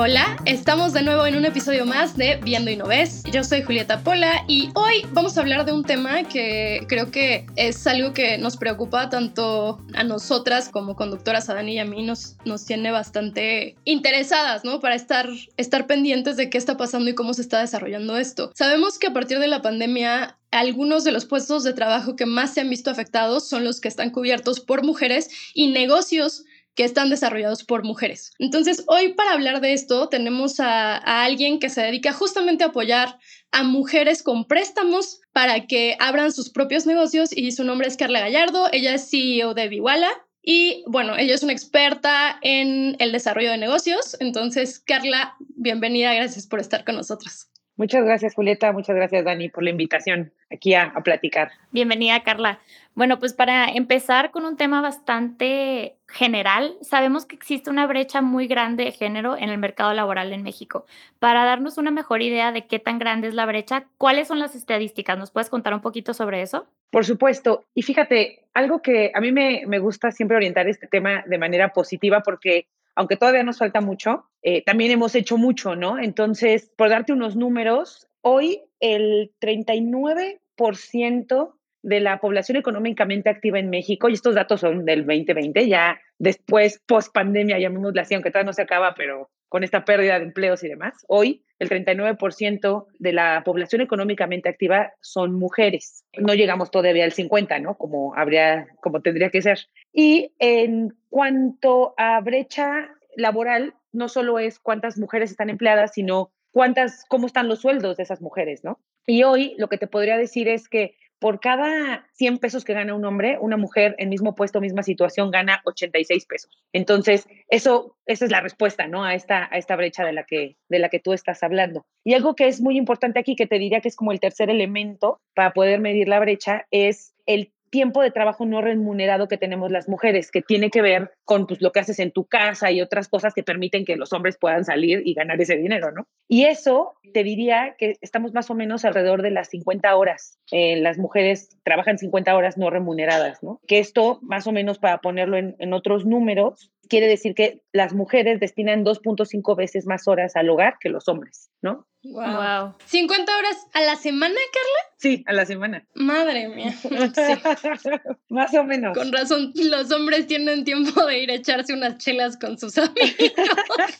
Hola, estamos de nuevo en un episodio más de Viendo y No Ves. Yo soy Julieta Pola y hoy vamos a hablar de un tema que creo que es algo que nos preocupa tanto a nosotras como conductoras, a Dani y a mí, nos, nos tiene bastante interesadas, ¿no? Para estar, estar pendientes de qué está pasando y cómo se está desarrollando esto. Sabemos que a partir de la pandemia algunos de los puestos de trabajo que más se han visto afectados son los que están cubiertos por mujeres y negocios que están desarrollados por mujeres. Entonces, hoy para hablar de esto tenemos a, alguien que se dedica justamente a apoyar a mujeres con préstamos para que abran sus propios negocios y su nombre es Carla Gallardo, ella es CEO de Viwala. Y bueno, ella es una experta en el desarrollo de negocios. Entonces, Carla, bienvenida, gracias por estar con nosotros. Muchas gracias, Julieta. Muchas gracias, Dani, por la invitación aquí a, platicar. Bienvenida, Carla. Bueno, pues para empezar con un tema bastante general, sabemos que existe una brecha muy grande de género en el mercado laboral en México. Para darnos una mejor idea de qué tan grande es la brecha, ¿cuáles son las estadísticas? ¿Nos puedes contar un poquito sobre eso? Por supuesto. Y fíjate, algo que a mí me, me gusta siempre orientar este tema de manera positiva porque aunque todavía nos falta mucho, eh, también hemos hecho mucho, ¿no? Entonces, por darte unos números, hoy el 39% de la población económicamente activa en México, y estos datos son del 2020, ya después, post pandemia, llamémosla así, aunque todavía no se acaba, pero con esta pérdida de empleos y demás, hoy el 39% de la población económicamente activa son mujeres. No llegamos todavía al 50, ¿no? Como habría, como tendría que ser. Y en cuanto a brecha laboral, no solo es cuántas mujeres están empleadas, sino cuántas, cómo están los sueldos de esas mujeres, ¿no? Y hoy lo que te podría decir es que por cada 100 pesos que gana un hombre, una mujer en mismo puesto, misma situación, gana 86 pesos. Entonces, eso, esa es la respuesta, ¿no? A esta, a esta brecha de la, que, de la que tú estás hablando. Y algo que es muy importante aquí, que te diría que es como el tercer elemento para poder medir la brecha, es el tiempo de trabajo no remunerado que tenemos las mujeres, que tiene que ver con pues, lo que haces en tu casa y otras cosas que permiten que los hombres puedan salir y ganar ese dinero, ¿no? Y eso te diría que estamos más o menos alrededor de las 50 horas. Eh, las mujeres trabajan 50 horas no remuneradas, ¿no? Que esto, más o menos para ponerlo en, en otros números, quiere decir que las mujeres destinan 2.5 veces más horas al hogar que los hombres, ¿no? Wow. ¿50 horas a la semana, Carla? Sí, a la semana. Madre mía. más o menos. Con razón, los hombres tienen tiempo de ir a echarse unas chelas con sus amigos.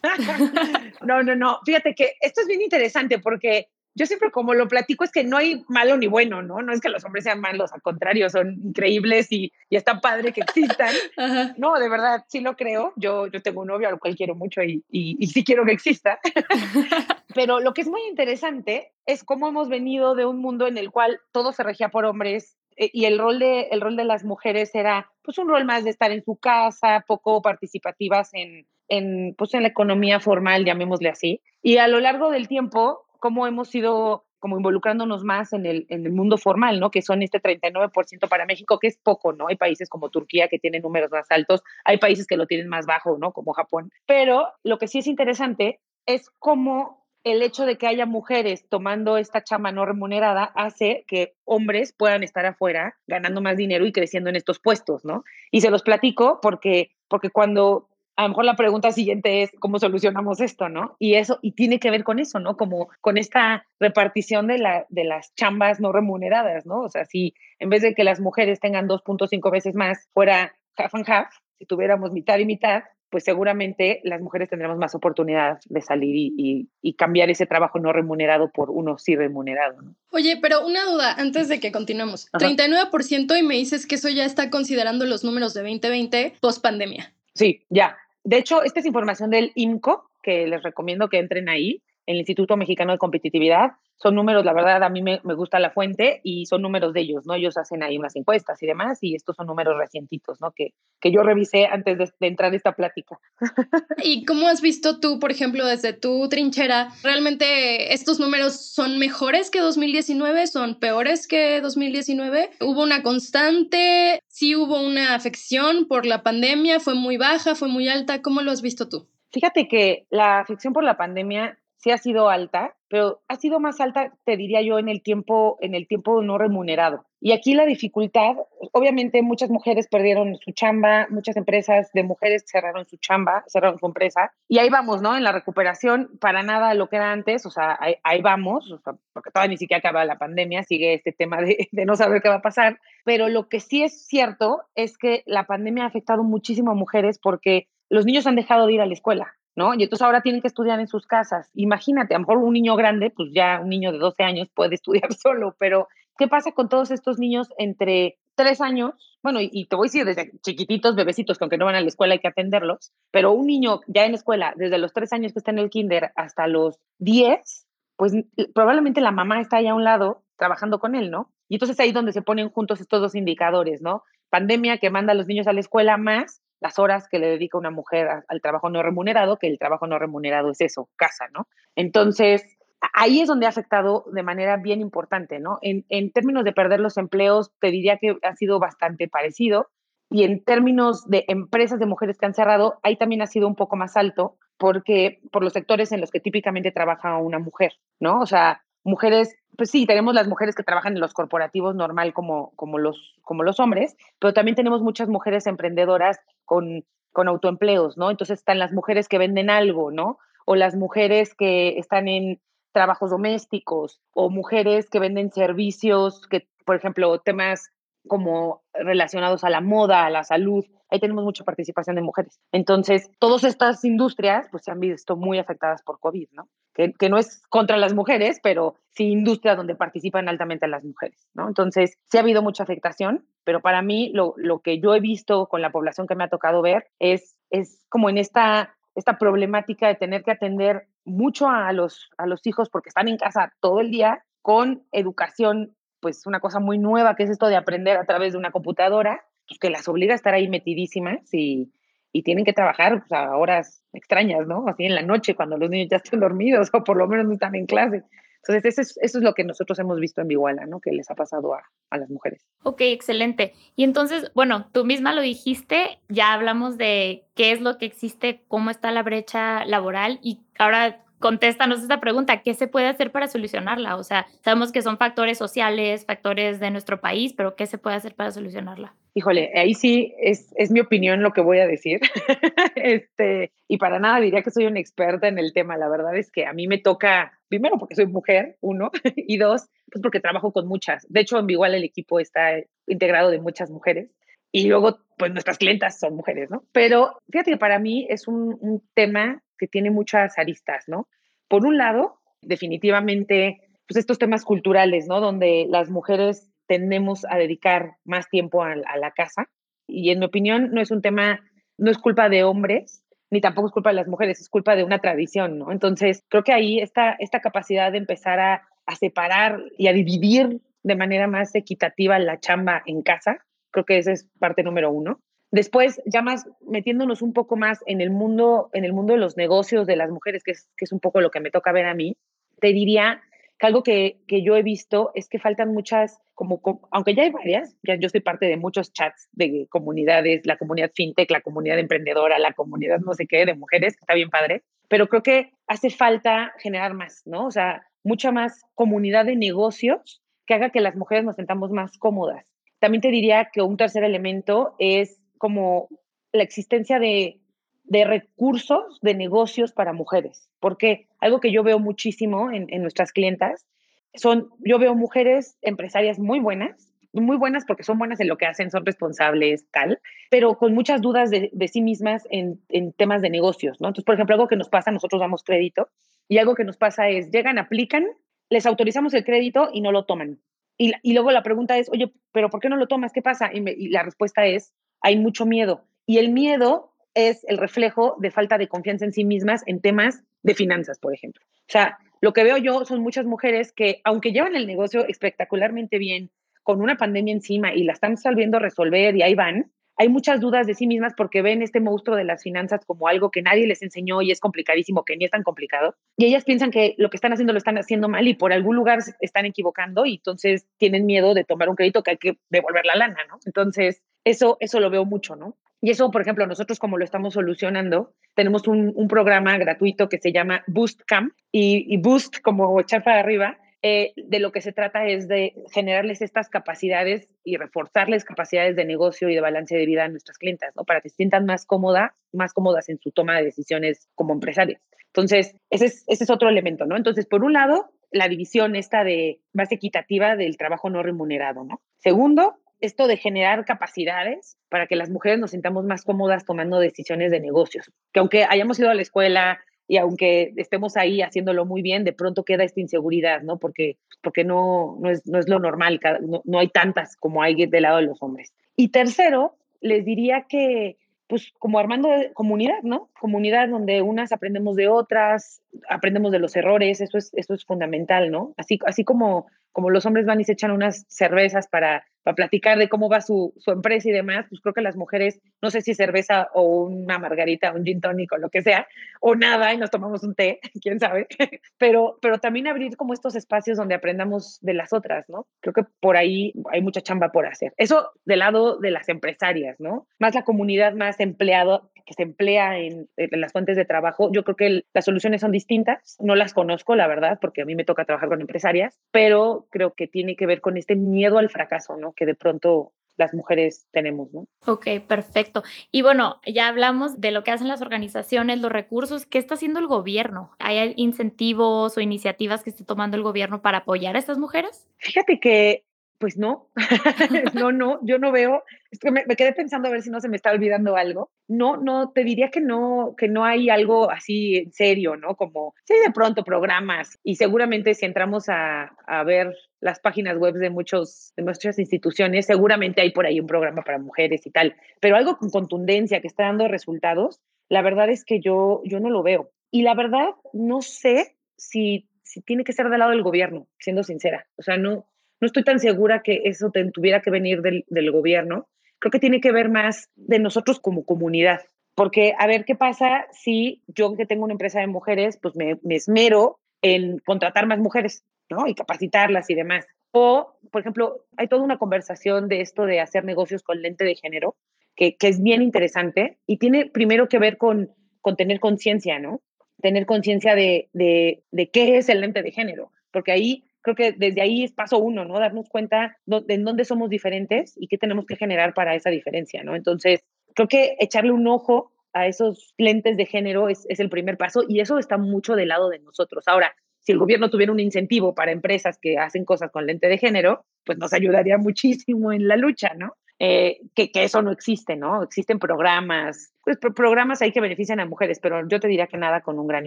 no, no, no. Fíjate que esto es bien interesante porque yo siempre como lo platico es que no hay malo ni bueno, ¿no? No es que los hombres sean malos, al contrario, son increíbles y, y está padre que existan. No, de verdad, sí lo creo. Yo, yo tengo un novio al cual quiero mucho y, y, y sí quiero que exista. Pero lo que es muy interesante es cómo hemos venido de un mundo en el cual todo se regía por hombres eh, y el rol, de, el rol de las mujeres era pues un rol más de estar en su casa, poco participativas en, en, pues, en la economía formal, llamémosle así. Y a lo largo del tiempo, cómo hemos ido como involucrándonos más en el, en el mundo formal, ¿no? Que son este 39% para México, que es poco, ¿no? Hay países como Turquía que tienen números más altos, hay países que lo tienen más bajo, ¿no? Como Japón. Pero lo que sí es interesante es cómo el hecho de que haya mujeres tomando esta chama no remunerada hace que hombres puedan estar afuera ganando más dinero y creciendo en estos puestos, ¿no? Y se los platico porque, porque cuando a lo mejor la pregunta siguiente es cómo solucionamos esto, ¿no? Y eso, y tiene que ver con eso, ¿no? Como con esta repartición de, la, de las chambas no remuneradas, ¿no? O sea, si en vez de que las mujeres tengan 2.5 veces más, fuera half and half, si tuviéramos mitad y mitad, pues seguramente las mujeres tendremos más oportunidad de salir y, y, cambiar ese trabajo no remunerado por uno sí remunerado. ¿no? Oye, pero una duda antes de que continuemos. 39% y me dices que eso ya está considerando los números de 2020 post pandemia. Sí, ya. De hecho, esta es información del IMCO, que les recomiendo que entren ahí, el Instituto Mexicano de Competitividad. Son números, la verdad, a mí me, me, gusta la fuente y son números de ellos, ¿no? Ellos hacen ahí unas encuestas y demás y estos son números recientitos, ¿no? Que, que yo revisé antes de, de entrar a esta plática. ¿Y cómo has visto tú, por ejemplo, desde tu trinchera, realmente estos números son mejores que 2019, son peores que 2019? ¿Hubo una constante? ¿Sí hubo una afección por la pandemia? ¿Fue muy baja? ¿Fue muy alta? ¿Cómo lo has visto tú? Fíjate que la afección por la pandemia sí ha sido alta, pero ha sido más alta, te diría yo, en el tiempo, en el tiempo no remunerado. Y aquí la dificultad, obviamente muchas mujeres perdieron su chamba, muchas empresas de mujeres cerraron su chamba, cerraron su empresa, y ahí vamos, ¿no? En la recuperación, para nada lo que era antes, o sea, ahí, vamos, porque todavía ni siquiera acaba la pandemia, sigue este tema de, de no saber qué va a pasar, pero lo que sí es cierto es que la pandemia ha afectado muchísimo a mujeres porque los niños han dejado de ir a la escuela. ¿no? Y entonces ahora tienen que estudiar en sus casas. Imagínate, a lo mejor un niño grande, pues ya un niño de 12 años puede estudiar solo, pero ¿qué pasa con todos estos niños entre 3 años? Bueno, y, te voy a decir, desde chiquititos, bebecitos, que aunque no van a la escuela hay que atenderlos, pero un niño ya en escuela, desde los 3 años que está en el kinder hasta los 10, pues probablemente la mamá está ahí a un lado trabajando con él, ¿no? Y entonces ahí donde se ponen juntos estos dos indicadores, ¿no? Pandemia que manda a los niños a la escuela más las horas que le dedica una mujer al trabajo no remunerado, que el trabajo no remunerado es eso, casa, ¿no? Entonces, ahí es donde ha afectado de manera bien importante, ¿no? En, en términos de perder los empleos, te diría que ha sido bastante parecido. Y en términos de empresas de mujeres que han cerrado, ahí también ha sido un poco más alto, porque por los sectores en los que típicamente trabaja una mujer, ¿no? O sea, mujeres, pues sí, tenemos las mujeres que trabajan en los corporativos normal como, como, los, como los hombres, pero también tenemos muchas mujeres emprendedoras con, con autoempleos, ¿no? Entonces están las mujeres que venden algo, ¿no? O las mujeres que están en trabajos domésticos o mujeres que venden servicios, que, por ejemplo, temas como relacionados a la moda, a la salud, ahí tenemos mucha participación de mujeres. Entonces, todas estas industrias pues se han visto muy afectadas por COVID, ¿no? Que, que, no es contra las mujeres, pero sí industrias donde participan altamente las mujeres, ¿no? Entonces, sí ha habido mucha afectación, pero para mí lo, lo que yo he visto con la población que me ha tocado ver es, es como en esta, esta problemática de tener que atender mucho a los, a los hijos porque están en casa todo el día con educación pues una cosa muy nueva que es esto de aprender a través de una computadora, pues que las obliga a estar ahí metidísimas y, y tienen que trabajar pues, a horas extrañas, ¿no? Así en la noche cuando los niños ya están dormidos o por lo menos no están en clase. Entonces, eso es, eso es lo que nosotros hemos visto en Viguala, ¿no? Que les ha pasado a, a, las mujeres. Ok, excelente. Y entonces, bueno, tú misma lo dijiste, ya hablamos de qué es lo que existe, cómo está la brecha laboral y ahora contéstanos esta pregunta, ¿qué se puede hacer para solucionarla? O sea, sabemos que son factores sociales, factores de nuestro país, pero ¿qué se puede hacer para solucionarla? Híjole, ahí sí es, es mi opinión lo que voy a decir. este, y para nada diría que soy una experta en el tema. La verdad es que a mí me toca, primero porque soy mujer, uno, y dos, pues porque trabajo con muchas. De hecho, en igual el equipo está integrado de muchas mujeres. Y luego, pues nuestras clientas son mujeres, ¿no? Pero fíjate que para mí es un, tema que tiene muchas aristas, ¿no? Por un lado, definitivamente, pues estos temas culturales, ¿no? Donde las mujeres tendemos a dedicar más tiempo a, a, la casa. Y en mi opinión, no es un tema, no es culpa de hombres, ni tampoco es culpa de las mujeres, es culpa de una tradición, ¿no? Entonces, creo que ahí está esta capacidad de empezar a, a separar y a dividir de manera más equitativa la chamba en casa, creo que esa es parte número uno. Después, ya más metiéndonos un poco más en el mundo, en el mundo de los negocios de las mujeres, que es, que es un poco lo que me toca ver a mí, te diría que algo que, que yo he visto es que faltan muchas, como, aunque ya hay varias, ya yo soy parte de muchos chats de comunidades, la comunidad fintech, la comunidad emprendedora, la comunidad no sé qué, de mujeres, está bien padre, pero creo que hace falta generar más, ¿no? O sea, mucha más comunidad de negocios que haga que las mujeres nos sentamos más cómodas. También te diría que un tercer elemento es como la existencia de, de, recursos de negocios para mujeres, porque algo que yo veo muchísimo en, en, nuestras clientas son, yo veo mujeres empresarias muy buenas, muy buenas porque son buenas en lo que hacen, son responsables, tal, pero con muchas dudas de, de sí mismas en, en, temas de negocios, ¿no? Entonces, por ejemplo, algo que nos pasa, nosotros damos crédito y algo que nos pasa es, llegan, aplican, les autorizamos el crédito y no lo toman. Y, y luego la pregunta es, oye, pero ¿por qué no lo tomas? ¿Qué pasa? Y, la respuesta es, hay mucho miedo. Y el miedo es el reflejo de falta de confianza en sí mismas en temas de finanzas, por ejemplo. O sea, lo que veo yo son muchas mujeres que, aunque llevan el negocio espectacularmente bien, con una pandemia encima y la están sabiendo resolver y ahí van, hay muchas dudas de sí mismas porque ven este monstruo de las finanzas como algo que nadie les enseñó y es complicadísimo, que ni es tan complicado. Y ellas piensan que lo que están haciendo lo están haciendo mal y por algún lugar están equivocando y entonces tienen miedo de tomar un crédito que hay que devolver la lana, ¿no? Entonces, eso, eso lo veo mucho, ¿no? Y eso, por ejemplo, nosotros como lo estamos solucionando, tenemos un, un programa gratuito que se llama Boost Camp y, y Boost como para arriba eh, de lo que se trata es de generarles estas capacidades y reforzarles capacidades de negocio y de balance de vida a nuestras clientas, ¿no? Para que se sientan más cómodas, más cómodas en su toma de decisiones como empresarias. Entonces, ese es, ese es otro elemento, ¿no? Entonces, por un lado, la división esta de más equitativa del trabajo no remunerado, ¿no? Segundo, esto de generar capacidades para que las mujeres nos sintamos más cómodas tomando decisiones de negocios. Que aunque hayamos ido a la escuela, y aunque estemos ahí haciéndolo muy bien, de pronto queda esta inseguridad, ¿no? Porque, porque no, no, es, no es lo normal, no, no hay tantas como hay del lado de los hombres. Y tercero, les diría que, pues como armando comunidad, ¿no? Comunidad donde unas aprendemos de otras, aprendemos de los errores, eso es, eso es fundamental, ¿no? Así, así como, como los hombres van y se echan unas cervezas para para platicar de cómo va su, su, empresa y demás, pues creo que las mujeres, no sé si cerveza o una margarita, un gin tonic o lo que sea, o nada, y nos tomamos un té, quién sabe, pero, pero también abrir como estos espacios donde aprendamos de las otras, ¿no? Creo que por ahí hay mucha chamba por hacer. Eso del lado de las empresarias, ¿no? Más la comunidad más empleado, que se emplea en, en, las fuentes de trabajo, yo creo que el, las soluciones son distintas. No las conozco, la verdad, porque a mí me toca trabajar con empresarias, pero creo que tiene que ver con este miedo al fracaso, ¿no? Que de pronto las mujeres tenemos, ¿no? Ok, perfecto. Y bueno, ya hablamos de lo que hacen las organizaciones, los recursos. ¿Qué está haciendo el gobierno? ¿Hay incentivos o iniciativas que esté tomando el gobierno para apoyar a estas mujeres? Fíjate que pues no, no, no, yo no veo, es que me, me, quedé pensando a ver si no se me está olvidando algo. No, no, te diría que no, que no hay algo así en serio, ¿no? Como, sí, de pronto programas y seguramente si entramos a, a ver las páginas web de, muchos, de muchas instituciones, seguramente hay por ahí un programa para mujeres y tal, pero algo con contundencia que está dando resultados, la verdad es que yo, yo no lo veo. Y la verdad, no sé si, si tiene que ser del lado del gobierno, siendo sincera. O sea, no, no estoy tan segura que eso tuviera que venir del, del, gobierno. Creo que tiene que ver más de nosotros como comunidad. Porque a ver qué pasa si yo que tengo una empresa de mujeres, pues me, me esmero en contratar más mujeres, ¿no? Y capacitarlas y demás. O, por ejemplo, hay toda una conversación de esto de hacer negocios con lente de género, que, que es bien interesante y tiene primero que ver con, con tener conciencia, ¿no? Tener conciencia de, de, de qué es el lente de género, porque ahí creo que desde ahí es paso uno, ¿no? Darnos cuenta de en dónde somos diferentes y qué tenemos que generar para esa diferencia, ¿no? Entonces, creo que echarle un ojo a esos lentes de género es, es el primer paso y eso está mucho del lado de nosotros. Ahora, si el gobierno tuviera un incentivo para empresas que hacen cosas con lente de género, pues nos ayudaría muchísimo en la lucha, ¿no? Eh, que, que, eso no existe, ¿no? Existen programas, pues programas ahí que benefician a mujeres, pero yo te diría que nada con un gran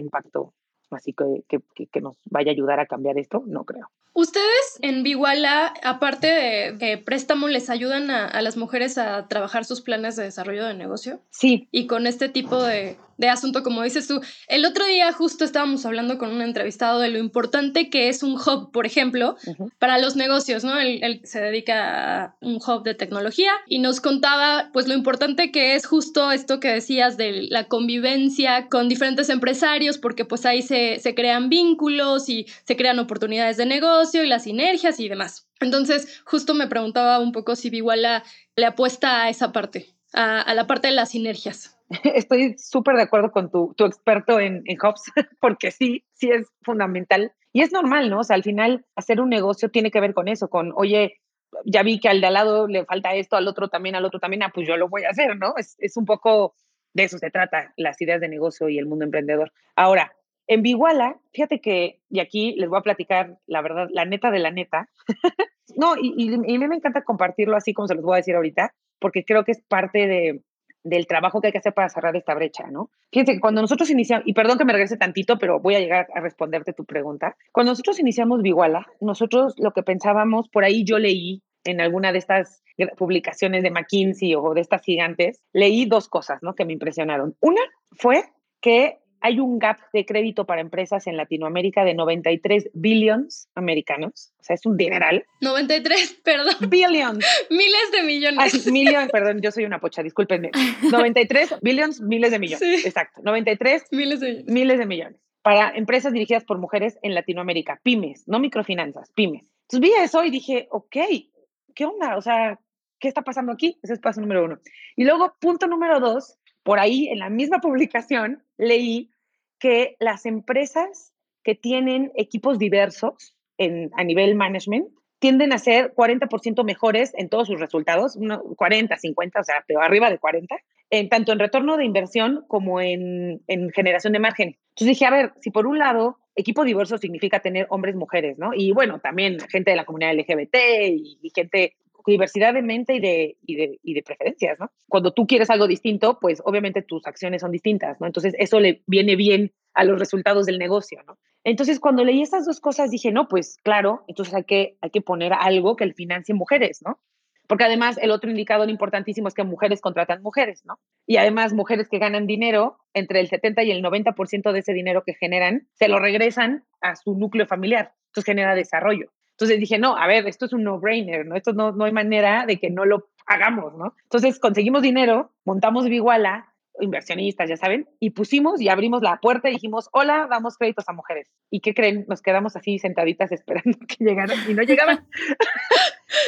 impacto así que, que, que, nos vaya a ayudar a cambiar esto, no creo. Ustedes en Biguala, aparte de, de préstamo, les ayudan a, a, las mujeres a trabajar sus planes de desarrollo de negocio. Sí. Y con este tipo de, de asunto, como dices tú. El otro día justo estábamos hablando con un entrevistado de lo importante que es un hub, por ejemplo, uh -huh. para los negocios, ¿no? Él, él, se dedica a un hub de tecnología y nos contaba, pues, lo importante que es justo esto que decías de la convivencia con diferentes empresarios, porque pues ahí se, se crean vínculos y se crean oportunidades de negocio y las sinergias y demás. Entonces, justo me preguntaba un poco si Biguala le apuesta a esa parte, a, a la parte de las sinergias. Estoy súper de acuerdo con tu, experto en, en porque sí, sí es fundamental. Y es normal, ¿no? O sea, al final hacer un negocio tiene que ver con eso, con, oye, ya vi que al de al lado le falta esto, al otro también, al otro también, ah, pues yo lo voy a hacer, ¿no? Es, es un poco de eso se trata, las ideas de negocio y el mundo emprendedor. Ahora, en Biguala, fíjate que, y aquí les voy a platicar la verdad, la neta de la neta. no, y, y, y, me encanta compartirlo así como se los voy a decir ahorita, porque creo que es parte de, del trabajo que hay que hacer para cerrar esta brecha, ¿no? Fíjense que cuando nosotros iniciamos, y perdón que me regrese tantito, pero voy a llegar a responderte tu pregunta. Cuando nosotros iniciamos Biguala, nosotros lo que pensábamos, por ahí yo leí en alguna de estas publicaciones de McKinsey o de estas gigantes, leí dos cosas, ¿no? Que me impresionaron. Una fue que hay un gap de crédito para empresas en Latinoamérica de 93 billions americanos. O sea, es un dineral. 93, perdón. Billions. miles de millones. Ah, millones, perdón, yo soy una pocha, discúlpenme. 93 billions, miles de millones. Exacto. 93 miles de millones. Miles de millones. Para empresas dirigidas por mujeres en Latinoamérica, pymes, no microfinanzas, pymes. Entonces vi eso y dije, ok, ¿qué onda? O sea, ¿qué está pasando aquí? Ese es paso número uno. Y luego, punto número dos, por ahí en la misma publicación leí que las empresas que tienen equipos diversos en, a nivel management tienden a ser 40% mejores en todos sus resultados, 40, 50, o sea, pero arriba de 40, en, tanto en retorno de inversión como en, en generación de margen. Entonces dije, a ver, si por un lado equipo diverso significa tener hombres, mujeres, ¿no? Y bueno, también gente de la comunidad LGBT y, y gente diversidad de mente y de, y de, preferencias, ¿no? Cuando tú quieres algo distinto, pues obviamente tus acciones son distintas, ¿no? Entonces eso le viene bien a los resultados del negocio, ¿no? Entonces cuando leí estas dos cosas dije, no, pues claro, entonces hay que, hay que poner algo que el financie mujeres, ¿no? Porque además el otro indicador importantísimo es que mujeres contratan mujeres, ¿no? Y además mujeres que ganan dinero, entre el 70 y el 90% de ese dinero que generan, se lo regresan a su núcleo familiar. Entonces genera desarrollo. Entonces dije, no, a ver, esto es un no-brainer, ¿no? Esto no, no hay manera de que no lo hagamos, ¿no? Entonces conseguimos dinero, montamos Viguala, inversionistas, ya saben, y pusimos y abrimos la puerta y dijimos, hola, damos créditos a mujeres. ¿Y qué creen? Nos quedamos así sentaditas esperando que llegaran y no llegaban.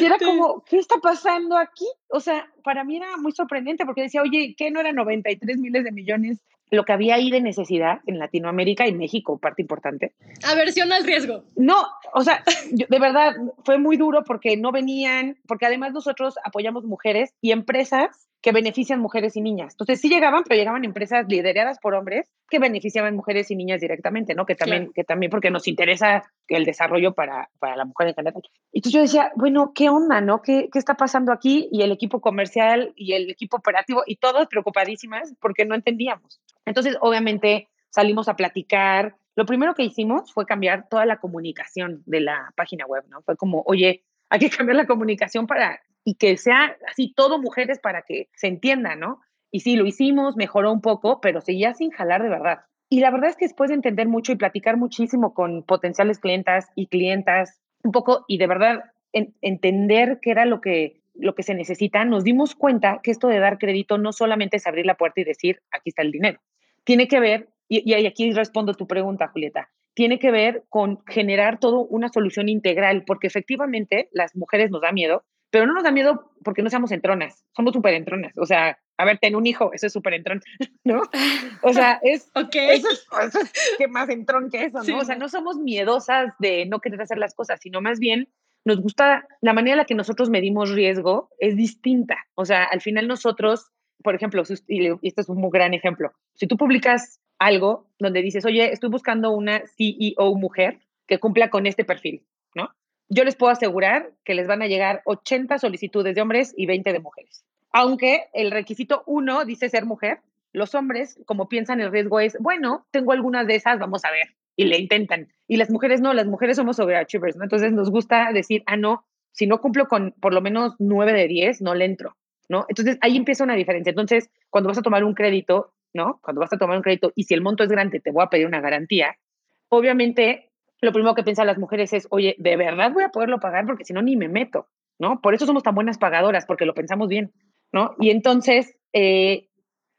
y era como, ¿qué está pasando aquí? O sea, para mí era muy sorprendente porque decía, oye, ¿qué no eran 93 miles de millones lo que había ahí de necesidad en Latinoamérica y México, parte importante. Aversión al riesgo. No, o sea, de verdad fue muy duro porque no venían, porque además nosotros apoyamos mujeres y empresas que benefician mujeres y niñas. Entonces sí llegaban, pero llegaban empresas lideradas por hombres que beneficiaban mujeres y niñas directamente, ¿no? Que también, que también porque nos interesa el desarrollo para, para la mujer en general. Entonces yo decía, bueno, ¿qué onda, no? ¿Qué, ¿Qué está pasando aquí? Y el equipo comercial y el equipo operativo y todos preocupadísimas porque no entendíamos. Entonces, obviamente, salimos a platicar. Lo primero que hicimos fue cambiar toda la comunicación de la página web, ¿no? Fue como, oye, hay que cambiar la comunicación para y que sea así todo mujeres para que se entienda, ¿no? Y sí, lo hicimos, mejoró un poco, pero seguía sin jalar de verdad. Y la verdad es que después de entender mucho y platicar muchísimo con potenciales clientas y clientas, un poco, y de verdad entender qué era lo que, lo que se necesita, nos dimos cuenta que esto de dar crédito no solamente es abrir la puerta y decir, aquí está el dinero, tiene que ver, y, y aquí respondo tu pregunta, Julieta, tiene que ver con generar todo una solución integral, porque efectivamente las mujeres nos da miedo, pero no nos da miedo porque no seamos entronas, somos súper entronas. O sea, a ver, ten un hijo, eso es súper entrón, ¿no? O sea, es, okay. eso, es, que más entrón que eso, ¿no? O sea, no somos miedosas de no querer hacer las cosas, sino más bien nos gusta, la manera en la que nosotros medimos riesgo es distinta. O sea, al final nosotros por ejemplo, y este es un muy gran ejemplo, si tú publicas algo donde dices, oye, estoy buscando una CEO mujer que cumpla con este perfil, ¿no? Yo les puedo asegurar que les van a llegar 80 solicitudes de hombres y 20 de mujeres. Aunque el requisito uno dice ser mujer, los hombres, como piensan, el riesgo es, bueno, tengo algunas de esas, vamos a ver, y le intentan. Y las mujeres no, las mujeres somos overachievers, ¿no? Entonces nos gusta decir, ah, no, si no cumplo con por lo menos 9 de 10, no le entro. ¿no? Entonces ahí empieza una diferencia. Entonces, cuando vas a tomar un crédito, ¿no? Cuando vas a tomar un crédito y si el monto es grande, te voy a pedir una garantía, obviamente lo primero que piensan las mujeres es, oye, ¿de verdad voy a poderlo pagar? Porque si no, ni me meto, ¿no? Por eso somos tan buenas pagadoras, porque lo pensamos bien, ¿no? Y entonces, eh,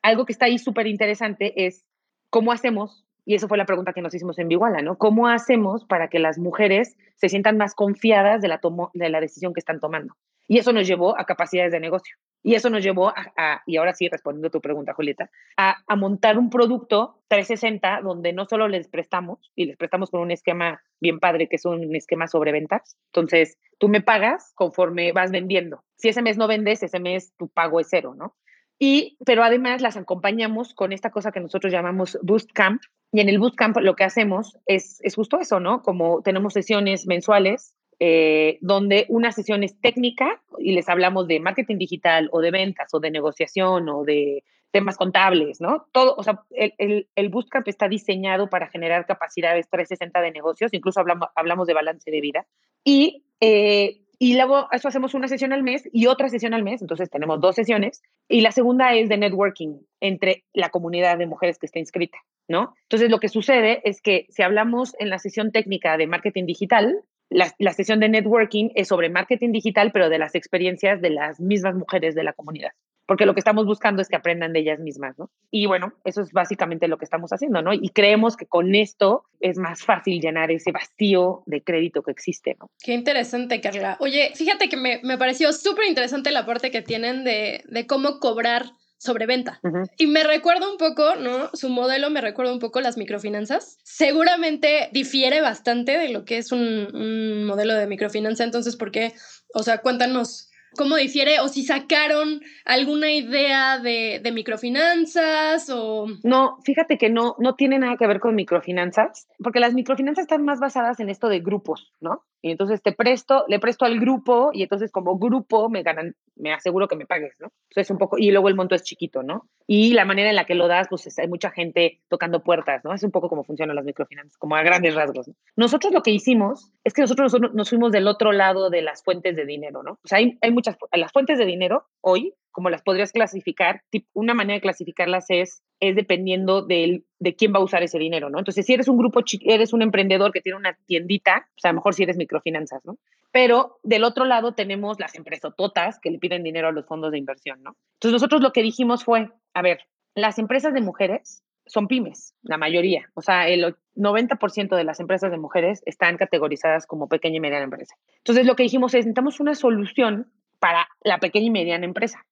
algo que está ahí súper interesante es cómo hacemos, y eso fue la pregunta que nos hicimos en Viguala, ¿no? ¿Cómo hacemos para que las mujeres se sientan más confiadas de la, de la decisión que están tomando? Y eso nos llevó a capacidades de negocio. Y eso nos llevó a, y ahora sí respondiendo a tu pregunta, Julieta, a, montar un producto 360 donde no solo les prestamos, y les prestamos con un esquema bien padre, que es un esquema sobre ventas. Entonces, tú me pagas conforme vas vendiendo. Si ese mes no vendes, ese mes tu pago es cero, ¿no? Y, pero además las acompañamos con esta cosa que nosotros llamamos Boost Camp. Y en el Boost Camp lo que hacemos es, es justo eso, ¿no? Como tenemos sesiones mensuales eh, donde una sesión es técnica y les hablamos de marketing digital o de ventas o de negociación o de temas contables, ¿no? Todo, o sea, el, el, el Bootcamp está diseñado para generar capacidades 360 de negocios, incluso hablamos, hablamos de balance de vida. Y, eh, y luego eso hacemos una sesión al mes y otra sesión al mes, entonces tenemos dos sesiones. Y la segunda es de networking entre la comunidad de mujeres que está inscrita. ¿no? Entonces, lo que sucede es que si hablamos en la sesión técnica de marketing digital, la, la, sesión de networking es sobre marketing digital, pero de las experiencias de las mismas mujeres de la comunidad porque lo que estamos buscando es que aprendan de ellas mismas, ¿no? Y bueno, eso es básicamente lo que estamos haciendo, ¿no? Y creemos que con esto es más fácil llenar ese vacío de crédito que existe, ¿no? Qué interesante, Carla. Oye, fíjate que me, me pareció súper interesante la parte que tienen de, de cómo cobrar sobre venta. Y me recuerda un poco, ¿no? Su modelo me recuerda un poco las microfinanzas. Seguramente difiere bastante de lo que es un, un modelo de microfinanza. Entonces, ¿por qué? O sea, cuéntanos cómo difiere o si sacaron alguna idea de, de, microfinanzas o... No, fíjate que no, no tiene nada que ver con microfinanzas, porque las microfinanzas están más basadas en esto de grupos, ¿no? Y entonces te presto, le presto al grupo y entonces como grupo me ganan, me aseguro que me pagues, ¿no? Entonces un poco, y luego el monto es chiquito, ¿no? Y la manera en la que lo das, pues hay mucha gente tocando puertas, ¿no? Es un poco como funcionan las microfinanzas, como a grandes rasgos. ¿no? Nosotros lo que hicimos es que nosotros, nosotros nos fuimos del otro lado de las fuentes de dinero, ¿no? O sea, hay, hay muchas, las fuentes de dinero hoy como las podrías clasificar, una manera de clasificarlas es, es dependiendo de, de quién va a usar ese dinero, ¿no? Entonces, si eres un grupo, eres un emprendedor que tiene una tiendita, sea, a lo mejor si eres microfinanzas, ¿no? Pero del otro lado tenemos las empresototas que le piden dinero a los fondos de inversión, ¿no? Entonces, nosotros lo que dijimos fue, a ver, las empresas de mujeres son pymes, la mayoría. O sea, el 90% de las empresas de mujeres están categorizadas como pequeña y mediana empresa. Entonces, lo que dijimos es, necesitamos una solución para la pequeña y mediana empresa.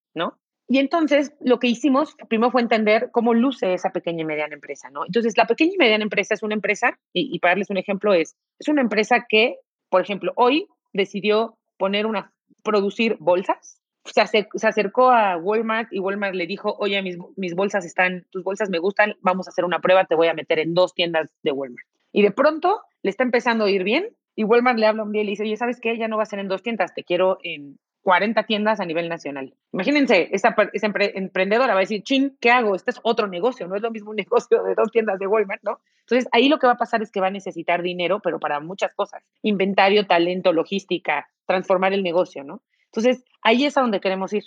Y entonces lo que hicimos primero fue entender cómo luce esa pequeña y mediana empresa, ¿no? Entonces la pequeña y mediana empresa es una empresa, y, para darles un ejemplo es, es una empresa que, por ejemplo, hoy decidió poner una, producir bolsas, se, acercó a Walmart y Walmart le dijo, oye, mis, mis bolsas están, tus bolsas me gustan, vamos a hacer una prueba, te voy a meter en dos tiendas de Walmart. Y de pronto le está empezando a ir bien y Walmart le habla un día y le dice, oye, ¿sabes qué? Ya no va a ser en dos tiendas, te quiero en 40 tiendas a nivel nacional. Imagínense, esa, emprendedora va a decir, ching, ¿qué hago? Este es otro negocio, no es lo mismo un negocio de dos tiendas de Walmart, ¿no? Entonces, ahí lo que va a pasar es que va a necesitar dinero, pero para muchas cosas. Inventario, talento, logística, transformar el negocio, ¿no? Entonces, ahí es a donde queremos ir.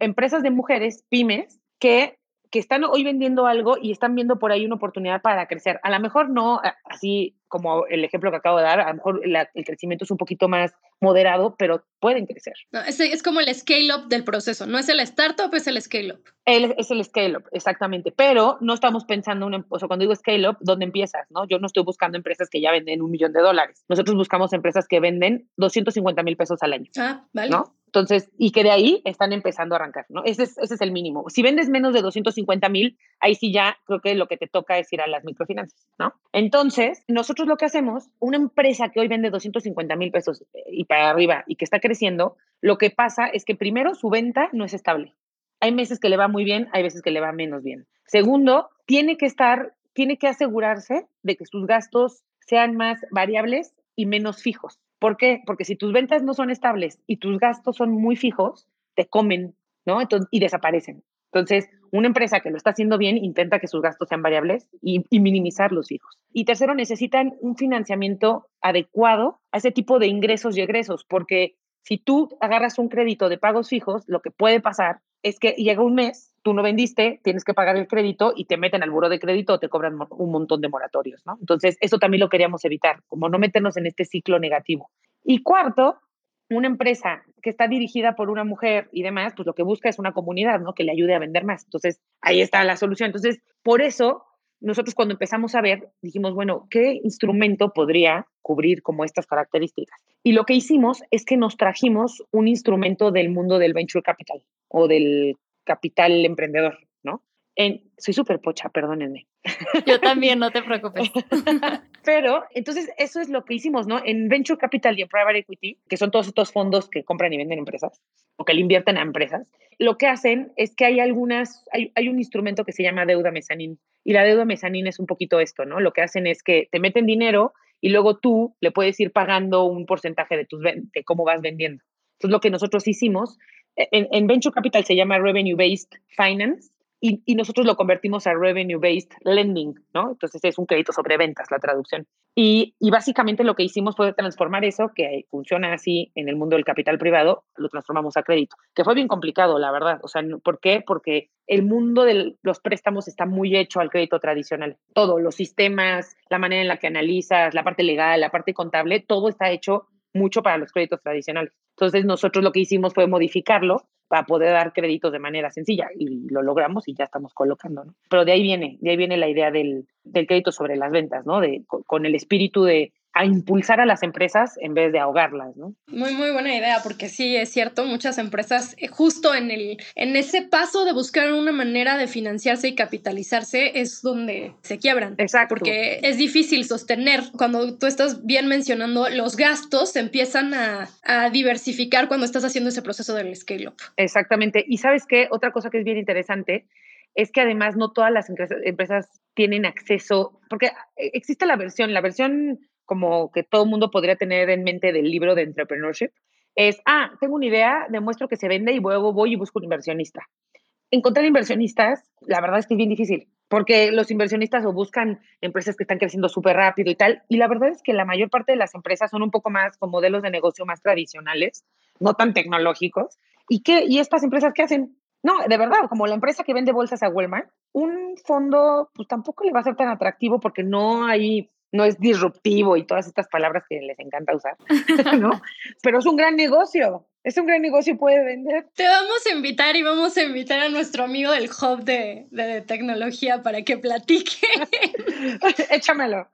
Empresas de mujeres, pymes, que que están hoy vendiendo algo y están viendo por ahí una oportunidad para crecer. A lo mejor no así como el ejemplo que acabo de dar, a lo mejor el crecimiento es un poquito más moderado, pero pueden crecer. No, es, es, como el scale-up del proceso, no es el startup, es el scale-up. Es el scale-up, exactamente, pero no estamos pensando, en, o sea, cuando digo scale-up, ¿dónde empiezas? ¿no? Yo no estoy buscando empresas que ya venden un millón de dólares, nosotros buscamos empresas que venden 250 mil pesos al año. Ah, vale. ¿no? Entonces, y que de ahí están empezando a arrancar, ¿no? Ese es, ese es el mínimo. Si vendes menos de 250 mil, ahí sí ya creo que lo que te toca es ir a las microfinanzas, ¿no? Entonces, nosotros lo que hacemos, una empresa que hoy vende 250 mil pesos eh, y para arriba y que está creciendo, lo que pasa es que primero su venta no es estable. Hay meses que le va muy bien, hay veces que le va menos bien. Segundo, tiene que estar, tiene que asegurarse de que sus gastos sean más variables y menos fijos. ¿Por qué? Porque si tus ventas no son estables y tus gastos son muy fijos, te comen, ¿no? Entonces, y desaparecen. Entonces, una empresa que lo está haciendo bien intenta que sus gastos sean variables y, y, minimizar los fijos. Y tercero, necesitan un financiamiento adecuado a ese tipo de ingresos y egresos, porque si tú agarras un crédito de pagos fijos, lo que puede pasar es que llega un mes, tú no vendiste, tienes que pagar el crédito y te meten al buro de crédito o te cobran un montón de moratorios, ¿no? Entonces, eso también lo queríamos evitar, como no meternos en este ciclo negativo. Y cuarto, una empresa que está dirigida por una mujer y demás, pues lo que busca es una comunidad, ¿no? Que le ayude a vender más. Entonces, ahí está la solución. Entonces, por eso nosotros cuando empezamos a ver, dijimos, bueno, ¿qué instrumento podría cubrir como estas características? Y lo que hicimos es que nos trajimos un instrumento del mundo del venture capital o del capital emprendedor, ¿no? En, soy súper pocha, perdónenme. Yo también, no te preocupes. Pero entonces eso es lo que hicimos, ¿no? En Venture Capital y en Private Equity, que son todos estos fondos que compran y venden empresas o que le invierten a empresas, lo que hacen es que hay algunas, hay, hay un instrumento que se llama deuda mezanín. Y la deuda mezanín es un poquito esto, ¿no? Lo que hacen es que te meten dinero y luego tú le puedes ir pagando un porcentaje de, tus, de cómo vas vendiendo. Entonces lo que nosotros hicimos, en, en Venture Capital se llama Revenue Based Finance y, y, nosotros lo convertimos a revenue-based lending, ¿no? Entonces es un crédito sobre ventas, la traducción. Y, y, básicamente lo que hicimos fue transformar eso, que funciona así en el mundo del capital privado, lo transformamos a crédito, que fue bien complicado, la verdad. O sea, ¿por qué? Porque el mundo de los préstamos está muy hecho al crédito tradicional. Todo, los sistemas, la manera en la que analizas, la parte legal, la parte contable, todo está hecho mucho para los créditos tradicionales. Entonces nosotros lo que hicimos fue modificarlo para poder dar créditos de manera sencilla y lo logramos y ya estamos colocando, ¿no? Pero de ahí viene, de ahí viene la idea del, del crédito sobre las ventas, ¿no? De, con el espíritu de a impulsar a las empresas en vez de ahogarlas, ¿no? Muy, muy buena idea, porque sí, es cierto, muchas empresas eh, justo en, el, en ese paso de buscar una manera de financiarse y capitalizarse es donde se quiebran. Exacto. Porque es difícil sostener, cuando tú estás bien mencionando, los gastos se empiezan a, a diversificar cuando estás haciendo ese proceso del scale-up. Exactamente. Y sabes qué, otra cosa que es bien interesante es que además no todas las empresas tienen acceso, porque eh, existe la versión, la versión como que todo mundo podría tener en mente del libro de entrepreneurship, es, ah, tengo una idea, demuestro que se vende y luego voy y busco un inversionista. Encontrar inversionistas, la verdad es que es bien difícil, porque los inversionistas o buscan empresas que están creciendo súper rápido y tal, y la verdad es que la mayor parte de las empresas son un poco más con modelos de negocio más tradicionales, no tan tecnológicos. ¿Y, qué, y estas empresas qué hacen? No, de verdad, como la empresa que vende bolsas a Walmart, un fondo pues tampoco le va a ser tan atractivo porque no hay no es disruptivo y todas estas palabras que les encanta usar, ¿no? Pero es un gran negocio, es un gran negocio y puede vender. Te vamos a invitar y vamos a invitar a nuestro amigo del hub de, de tecnología para que platique. Échamelo.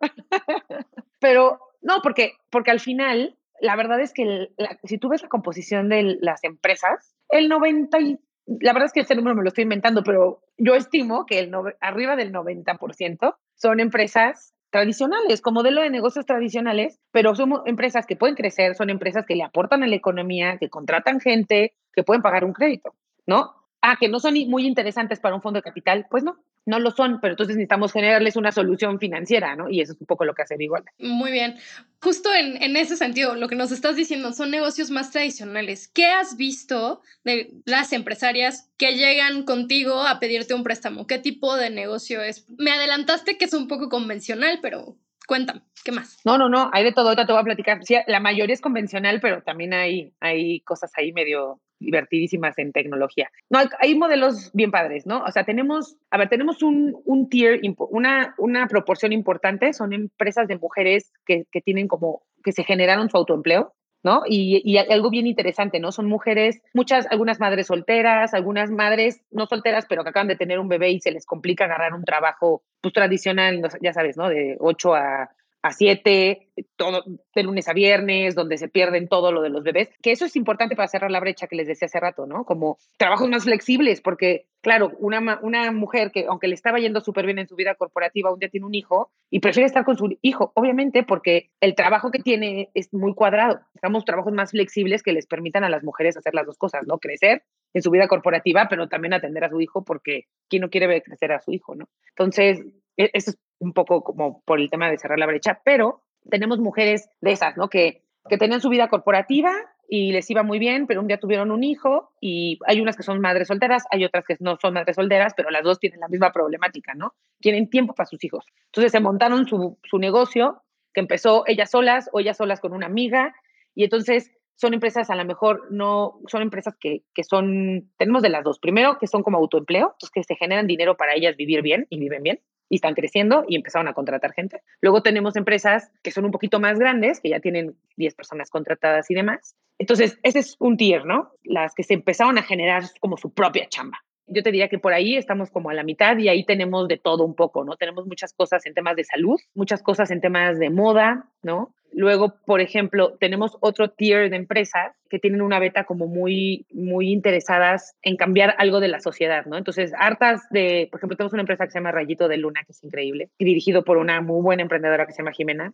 Pero no, porque, porque al final, la verdad es que si tú ves la composición de las empresas, el 90 y, la verdad es que ese número me lo estoy inventando, pero yo estimo que el arriba del 90% son empresas tradicionales, como modelo de negocios tradicionales, pero son empresas que pueden crecer, son empresas que le aportan a la economía, que contratan gente, que pueden pagar un crédito, ¿no? Ah, que no son muy interesantes para un fondo de capital, pues no, no lo son, pero entonces necesitamos generarles una solución financiera, ¿no? Y eso es un poco lo que hace igual. Muy bien. Justo en, en, ese sentido, lo que nos estás diciendo son negocios más tradicionales. ¿Qué has visto de las empresarias que llegan contigo a pedirte un préstamo? ¿Qué tipo de negocio es? Me adelantaste que es un poco convencional, pero cuéntame, ¿qué más? No, no, no, hay de todo, ahorita te voy a platicar. Sí, la mayoría es convencional, pero también hay, hay cosas ahí medio divertidísimas en tecnología. No, hay, modelos bien padres, ¿no? O sea, tenemos, a ver, tenemos un, un tier, una, una proporción importante, son empresas de mujeres que, que tienen como, que se generaron su autoempleo, ¿no? Y, y, algo bien interesante, ¿no? Son mujeres, muchas, algunas madres solteras, algunas madres no solteras, pero que acaban de tener un bebé y se les complica agarrar un trabajo, pues, tradicional, ya sabes, ¿no? De 8 a a 7, todo de lunes a viernes, donde se pierden todo lo de los bebés, que eso es importante para cerrar la brecha que les decía hace rato, ¿no? Como trabajos más flexibles, porque, claro, una, una mujer que, aunque le estaba yendo súper bien en su vida corporativa, un día tiene un hijo y prefiere estar con su hijo, obviamente, porque el trabajo que tiene es muy cuadrado. Estamos trabajos más flexibles que les permitan a las mujeres hacer las dos cosas, ¿no? Crecer en su vida corporativa, pero también atender a su hijo, porque ¿quién no quiere ver crecer a su hijo, no? Entonces, eso es un poco como por el tema de cerrar la brecha, pero tenemos mujeres de esas, ¿no? Que, que tenían su vida corporativa y les iba muy bien, pero un día tuvieron un hijo y hay unas que son madres solteras, hay otras que no son madres solteras, pero las dos tienen la misma problemática, ¿no? Tienen tiempo para sus hijos. Entonces se montaron su, su negocio que empezó ellas solas o ellas solas con una amiga y entonces son empresas a lo mejor no, son empresas que, que, son, tenemos de las dos. Primero, que son como autoempleo, entonces que se generan dinero para ellas vivir bien y viven bien y están creciendo y empezaron a contratar gente. Luego tenemos empresas que son un poquito más grandes, que ya tienen 10 personas contratadas y demás. Entonces, ese es un tier, ¿no? Las que se empezaron a generar como su propia chamba. Yo te diría que por ahí estamos como a la mitad y ahí tenemos de todo un poco, ¿no? Tenemos muchas cosas en temas de salud, muchas cosas en temas de moda, ¿no? Luego, por ejemplo, tenemos otro tier de empresas que tienen una beta como muy, muy interesadas en cambiar algo de la sociedad, ¿no? Entonces, hartas de, por ejemplo, tenemos una empresa que se llama Rayito de Luna, que es increíble, dirigido por una muy buena emprendedora que se llama Jimena.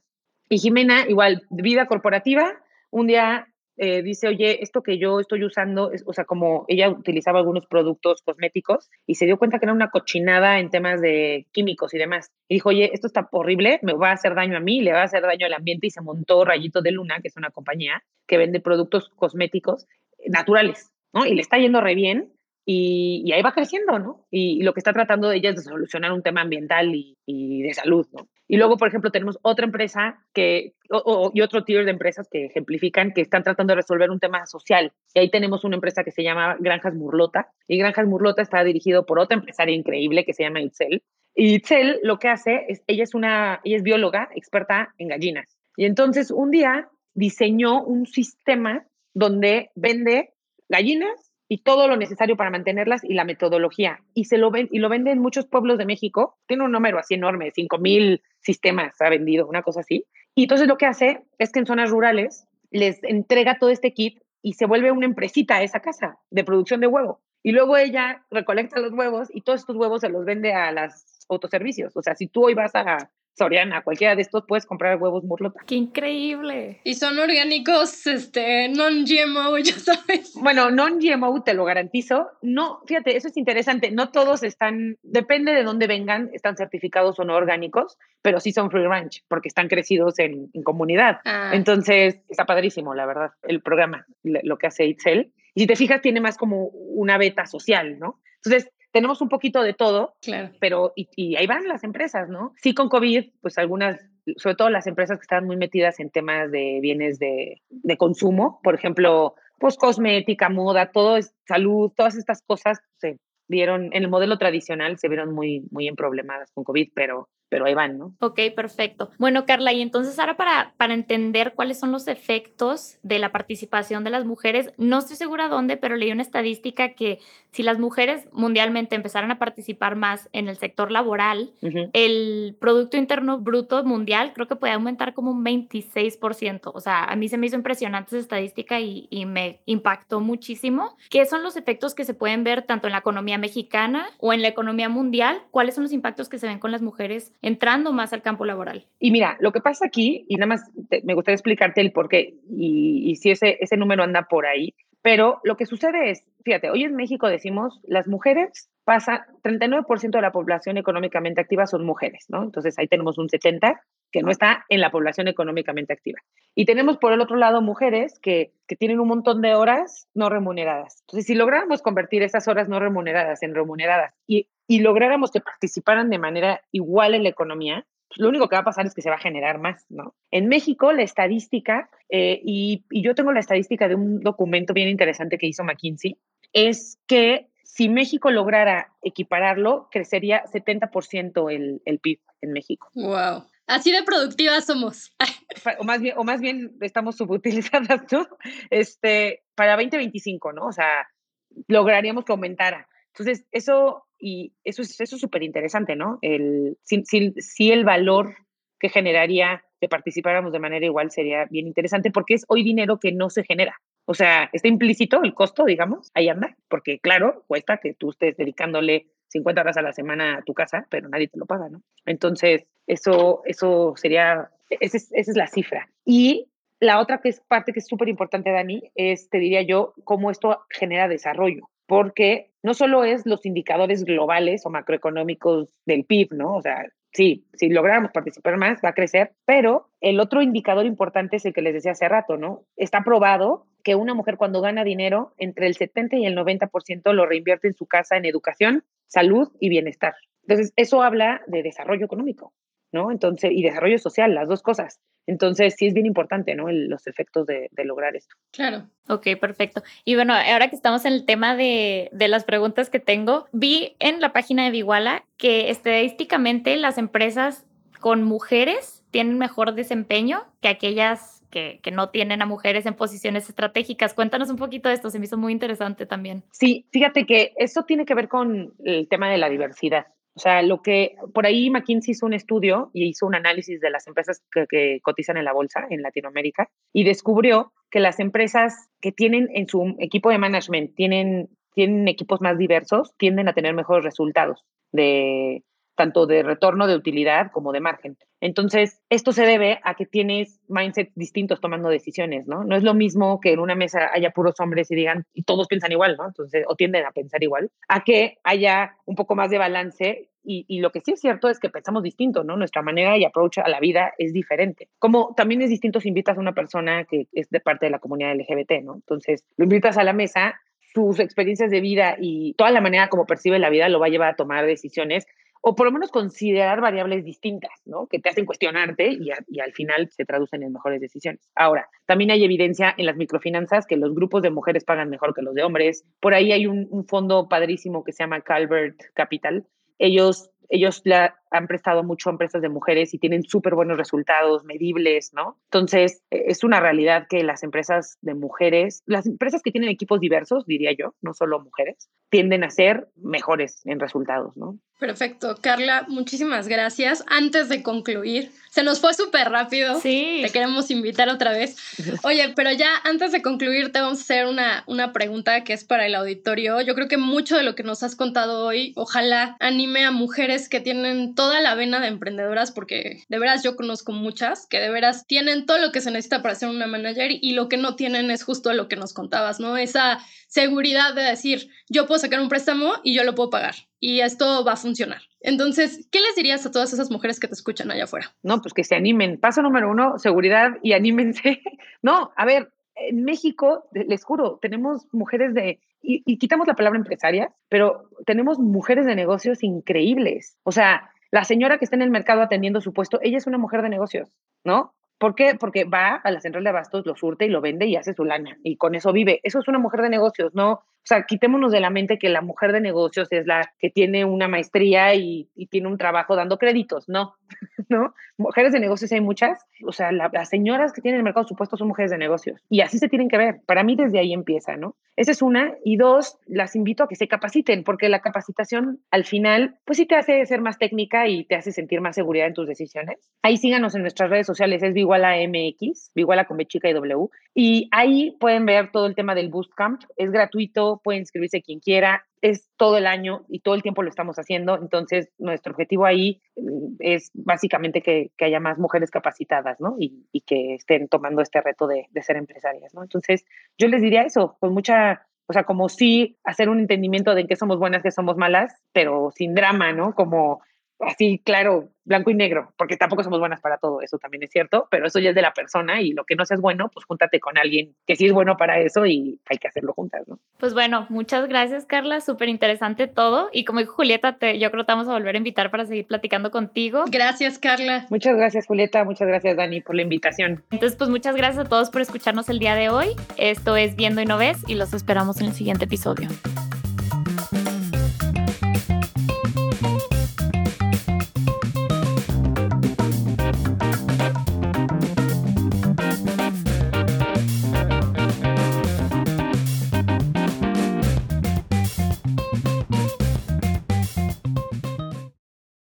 Y Jimena, igual, vida corporativa, un día eh, dice, oye, esto que yo estoy usando, es, o sea, como ella utilizaba algunos productos cosméticos y se dio cuenta que era una cochinada en temas de químicos y demás. Y dijo, oye, esto está horrible, me va a hacer daño a mí, le va a hacer daño al ambiente y se montó Rayito de Luna, que es una compañía que vende productos cosméticos naturales, ¿no? Y le está yendo re bien y, ahí va creciendo, ¿no? Y, lo que está tratando ella es de solucionar un tema ambiental y, de salud, ¿no? Y luego, por ejemplo, tenemos otra empresa que, y otro tier de empresas que ejemplifican que están tratando de resolver un tema social. Y ahí tenemos una empresa que se llama Granjas Murlota. Y Granjas Murlota está dirigido por otra empresaria increíble que se llama Itzel. Y Itzel lo que hace es, ella es una, ella es bióloga experta en gallinas. Y entonces un día diseñó un sistema donde vende gallinas y todo lo necesario para mantenerlas y la metodología. Y se lo ven, y lo vende en muchos pueblos de México. Tiene un número así enorme, 5 mil sistemas ha vendido, una cosa así. Y entonces lo que hace es que en zonas rurales les entrega todo este kit y se vuelve una empresita esa casa de producción de huevo. Y luego ella recolecta los huevos y todos estos huevos se los vende a las autoservicios. O sea, si tú hoy vas a Soriana, cualquiera de estos puedes comprar huevos Murlota. ¡Qué increíble! Y son orgánicos, este, non-GMO, ya sabes. Bueno, non-GMO te lo garantizo. No, fíjate, eso es interesante. No todos están, depende de dónde vengan, están certificados o no orgánicos, pero sí son free range porque están crecidos en, comunidad. Ah. Entonces, está padrísimo, la verdad, el programa, lo que hace Itzel. Y si te fijas, tiene más como una beta social, ¿no? Entonces, tenemos un poquito de todo, claro. pero y, ahí van las empresas, ¿no? Sí, con COVID, pues algunas, sobre todo las empresas que están muy metidas en temas de bienes de, de consumo, por ejemplo, pues cosmética, moda, todo es salud, todas estas cosas se vieron, en el modelo tradicional se vieron muy, muy emproblemadas con COVID, pero pero ahí van, ¿no? Ok, perfecto. Bueno, Carla, y entonces ahora para, para entender cuáles son los efectos de la participación de las mujeres, no estoy segura dónde, pero leí una estadística que si las mujeres mundialmente empezaran a participar más en el sector laboral, el Producto Interno Bruto mundial creo que puede aumentar como un 26%. O sea, a mí se me hizo impresionante esa estadística y, y me impactó muchísimo. ¿Qué son los efectos que se pueden ver tanto en la economía mexicana o en la economía mundial? ¿Cuáles son los impactos que se ven con las mujeres entrando más al campo laboral. Y mira, lo que pasa aquí, y nada más me gustaría explicarte el por qué, y, si ese, ese número anda por ahí, pero lo que sucede es, fíjate, hoy en México decimos, las mujeres pasan, 39% de la población económicamente activa son mujeres, ¿no? Entonces ahí tenemos un 70% que no está en la población económicamente activa. Y tenemos por el otro lado mujeres que, que tienen un montón de horas no remuneradas. Entonces, si lográramos convertir esas horas no remuneradas en remuneradas y y lográramos que participaran de manera igual en la economía, pues, lo único que va a pasar es que se va a generar más, ¿no? En México, la estadística, eh, y, yo tengo la estadística de un documento bien interesante que hizo McKinsey, es que si México lograra equipararlo, crecería 70% el, el PIB en México. ¡Wow! Así de productivas somos. o, más bien, estamos subutilizadas, ¿no? Este, para 2025, ¿no? O sea, lograríamos que aumentara. Entonces, eso y eso es súper interesante, ¿no? El, si, el valor que generaría que participáramos de manera igual sería bien interesante porque es hoy dinero que no se genera. O sea, está implícito el costo, digamos, ahí anda, porque claro, cuesta que tú estés dedicándole 50 horas a la semana a tu casa, pero nadie te lo paga, ¿no? Entonces, eso, eso sería, esa es, esa es la cifra. Y la otra que es parte que es súper importante, Dani, es, te diría yo, cómo esto genera desarrollo porque no solo es los indicadores globales o macroeconómicos del PIB, ¿no? O sea, sí, si lográramos participar más, va a crecer, pero el otro indicador importante es el que les decía hace rato, ¿no? Está probado que una mujer cuando gana dinero, entre el 70 y el 90% lo reinvierte en su casa en educación, salud y bienestar. Entonces, eso habla de desarrollo económico, ¿no? Entonces, y desarrollo social, las dos cosas. Entonces, sí es bien importante, ¿no? los efectos de, lograr esto. Claro. Ok, perfecto. Y bueno, ahora que estamos en el tema de, las preguntas que tengo, vi en la página de Viguala que estadísticamente las empresas con mujeres tienen mejor desempeño que aquellas que, que, no tienen a mujeres en posiciones estratégicas. Cuéntanos un poquito de esto, se me hizo muy interesante también. Sí, fíjate que eso tiene que ver con el tema de la diversidad. O sea, lo que por ahí McKinsey hizo un estudio y hizo un análisis de las empresas que, cotizan en la bolsa en Latinoamérica y descubrió que las empresas que tienen en su equipo de management, tienen, tienen equipos más diversos, tienden a tener mejores resultados de tanto de retorno de utilidad como de margen. Entonces, esto se debe a que tienes mindsets distintos tomando decisiones, ¿no? No es lo mismo que en una mesa haya puros hombres y digan, y todos piensan igual, ¿no? Entonces, o tienden a pensar igual, a que haya un poco más de balance y, lo que sí es cierto es que pensamos distinto, ¿no? Nuestra manera y approach a la vida es diferente. Como también es distinto si invitas a una persona que es de parte de la comunidad LGBT, ¿no? Entonces, lo invitas a la mesa sus experiencias de vida y toda la manera como percibe la vida lo va a llevar a tomar decisiones o por lo menos considerar variables distintas, ¿no? Que te hacen cuestionarte y, al final se traducen en mejores decisiones. Ahora, también hay evidencia en las microfinanzas que los grupos de mujeres pagan mejor que los de hombres. Por ahí hay un, un fondo padrísimo que se llama Calvert Capital. Ellos ellos le han prestado mucho a empresas de mujeres y tienen súper buenos resultados, medibles, ¿no? Entonces, e, es una realidad que las empresas de mujeres, las empresas que tienen equipos diversos, diría yo, no solo mujeres, tienden a ser mejores en resultados, ¿no? Perfecto. Carla, muchísimas gracias. Antes de concluir, se nos fue súper rápido. Sí. Te queremos invitar otra vez. Oye, pero ya antes de concluir, te vamos a hacer una, una pregunta que es para el auditorio. Yo creo que mucho de lo que nos has contado hoy, ojalá anime a mujeres que tienen toda la vena de emprendedoras, porque de veras yo conozco muchas que de veras tienen todo lo que se necesita para ser una manager y lo que no tienen es justo lo que nos contabas, ¿no? Esa seguridad de decir, yo puedo sacar un préstamo y yo lo puedo pagar y esto va a funcionar. Entonces, ¿qué les dirías a todas esas mujeres que te escuchan allá afuera? No, pues que se animen. Paso número uno, seguridad y anímense. No, a ver, en México, les juro, tenemos mujeres de, y, y quitamos la palabra empresaria, pero tenemos mujeres de negocios increíbles. O sea, la señora que está en el mercado atendiendo su puesto, ella es una mujer de negocios, ¿no? ¿Por qué? Porque va a la central de abastos, lo surte y lo vende y hace su lana y con eso vive. Eso es una mujer de negocios, ¿no? O sea, quitémonos de la mente que la mujer de negocios es la que tiene una maestría y, y tiene un trabajo dando créditos, no, ¿no? Mujeres de negocios hay muchas, o sea, la, las señoras que tienen el mercado supuesto son mujeres de negocios y así se tienen que ver. Para mí desde ahí empieza, ¿no? Esa es una. Y dos, las invito a que se capaciten porque la capacitación al final, pues sí te hace ser más técnica y te hace sentir más seguridad en tus decisiones. Ahí síganos en nuestras redes sociales, es Viguala MX, Viguala con B chica y W. Y ahí pueden ver todo el tema del Bootcamp. Es gratuito, puede inscribirse quien quiera es todo el año y todo el tiempo lo estamos haciendo. Entonces, nuestro objetivo ahí mm, es básicamente que, que haya más mujeres capacitadas, ¿no? Y, que estén tomando este reto de, de ser empresarias, ¿no? Entonces, yo les diría eso, con mucha, o sea, como sí hacer un entendimiento de en qué somos buenas, qué somos malas, pero sin drama, ¿no? Como así, claro, blanco y negro, porque tampoco somos buenas para todo, eso también es cierto, pero eso ya es de la persona y lo que no seas bueno, pues júntate con alguien que sí es bueno para eso y hay que hacerlo juntas, ¿no? Pues bueno, muchas gracias Carla, súper interesante todo y como dijo Julieta, te, yo creo que te vamos a volver a invitar para seguir platicando contigo. Gracias Carla. Muchas gracias Julieta, muchas gracias Dani por la invitación. Entonces, pues muchas gracias a todos por escucharnos el día de hoy. Esto es Viendo y No Ves y los esperamos en el siguiente episodio.